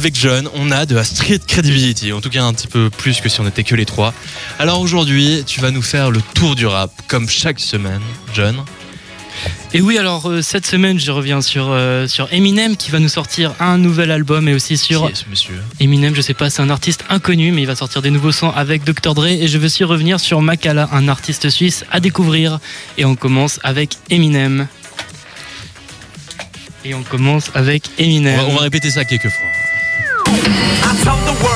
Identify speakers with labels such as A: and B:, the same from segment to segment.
A: avec John, on a de la street credibility, en tout cas un petit peu plus que si on était que les trois. Alors aujourd'hui, tu vas nous faire le tour du rap, comme chaque semaine, John.
B: Et oui, alors euh, cette semaine, je reviens sur, euh, sur Eminem qui va nous sortir un nouvel album et aussi sur
A: Qui est ce monsieur
B: Eminem, je sais pas, c'est un artiste inconnu, mais il va sortir des nouveaux sons avec Dr. Dre. Et je veux aussi revenir sur Makala, un artiste suisse à découvrir. Et on commence avec Eminem. Et on commence avec
A: on
B: Eminem.
A: va, on va répéter ça quelques fois.
C: I told the world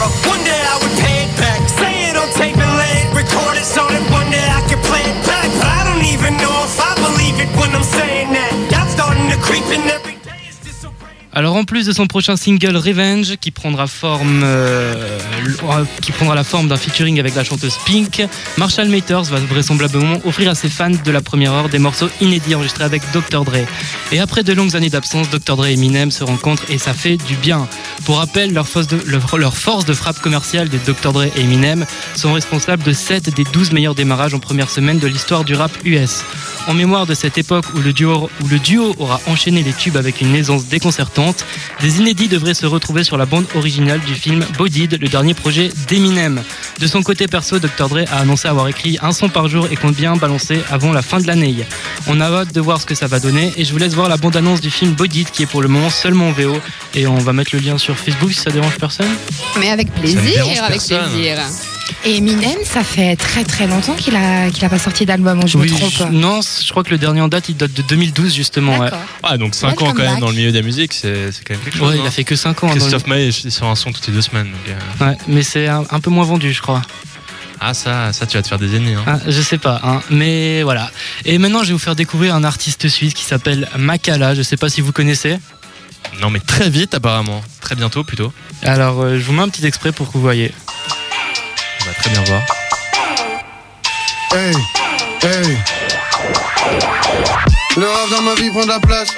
B: Alors en plus de son prochain single Revenge qui prendra forme euh, l- qui prendra la forme d'un featuring avec la chanteuse Pink, Marshall Mathers va vraisemblablement offrir à ses fans de la première heure des morceaux inédits enregistrés avec Dr Dre. Et après de longues années d'absence, Dr Dre et Eminem se rencontrent et ça fait du bien. Pour rappel, leur force de, leur force de frappe commerciale de Dr Dre et Eminem sont responsables de 7 des 12 meilleurs démarrages en première semaine de l'histoire du rap US. En mémoire de cette époque où le, duo, où le duo aura enchaîné les tubes avec une aisance déconcertante, des inédits devraient se retrouver sur la bande originale du film Bodied, le dernier projet d'Eminem. De son côté perso, Dr. Dre a annoncé avoir écrit un son par jour et compte bien balancer avant la fin de l'année. On a hâte de voir ce que ça va donner et je vous laisse voir la bande-annonce du film Bodied qui est pour le moment seulement en VO et on va mettre le lien sur Facebook si ça dérange personne.
D: Mais avec plaisir,
A: dérange
D: avec
A: personne.
D: plaisir.
E: Et Eminem, ça fait très très longtemps qu'il a, qu'il a pas sorti d'album, je me trompe.
B: je- non, je crois que le dernier en date il date de 2012 justement. Ouais.
A: Ah, donc 5
E: Welcome
A: ans quand même dans le milieu de la musique, c'est quand même quelque chose.
B: Ouais, il
A: hein.
B: a fait que 5 ans. hein,
A: Christophe il sort un son toutes les deux semaines. donc, euh,
B: Ouais, mais c'est un, un peu moins vendu, je crois.
A: Ah, ça, ça, tu vas te faire des ennemis. Hein.
B: Ah, je sais pas, hein, mais voilà. Et maintenant, je vais vous faire découvrir un artiste suisse qui s'appelle Makala. Je sais pas si vous connaissez.
A: Non, mais très vite, apparemment. Très bientôt, plutôt.
B: Alors, euh, je vous mets un petit extrait pour que vous voyez.
A: Bien voir.
F: Hey, hey. Le rap dans ma vie prend de la place.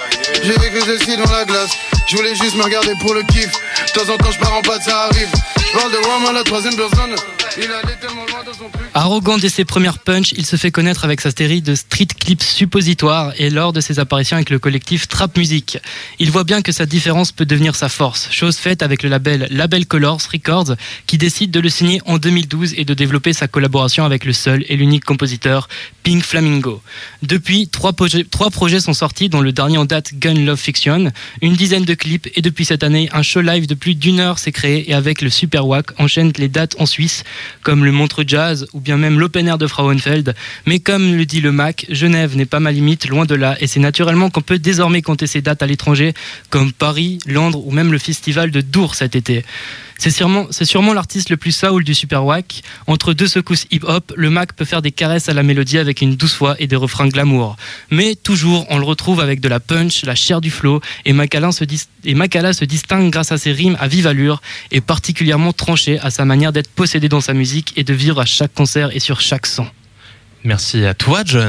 F: J'ai écrit celle-ci dans la glace. Je voulais juste me regarder pour le kiff. De temps en temps, je pars en pâte, ça arrive. Je parle de Rome à la troisième personne.
B: Arrogant dès ses premières punches, il se fait connaître avec sa série de street clips suppositoires et lors de ses apparitions avec le collectif Trap Music. Il voit bien que sa différence peut devenir sa force, chose faite avec le label Label Colors Records qui décide de le signer en 2012 et de développer sa collaboration avec le seul et l'unique compositeur Pink Flamingo. Depuis, trois projets, sont sortis dont le dernier en date Gun Love Fiction, une dizaine de clips et depuis cette année, un show live de plus d'une heure s'est créé et avec le Super Wack enchaîne les dates en Suisse comme le Montreux Jazz ou bien même l'Open Air de Frauenfeld. Mais comme le dit le Mac, Genève n'est pas ma limite, loin de là, et c'est naturellement qu'on peut désormais compter ces dates à l'étranger, comme Paris, Londres ou même le festival de Dour cet été. C'est sûrement, l'artiste le plus soul du Super Wack. Entre deux secousses hip-hop, le Mac peut faire des caresses à la mélodie avec une douce voix et des refrains glamour. Mais toujours, on le retrouve avec de la punch, la chair du flow, et Macala se, distingue grâce à ses rimes à vive allure et particulièrement tranché à sa manière d'être possédé dans sa musique et de vivre à chaque concert et sur chaque son.
A: Merci à toi, John.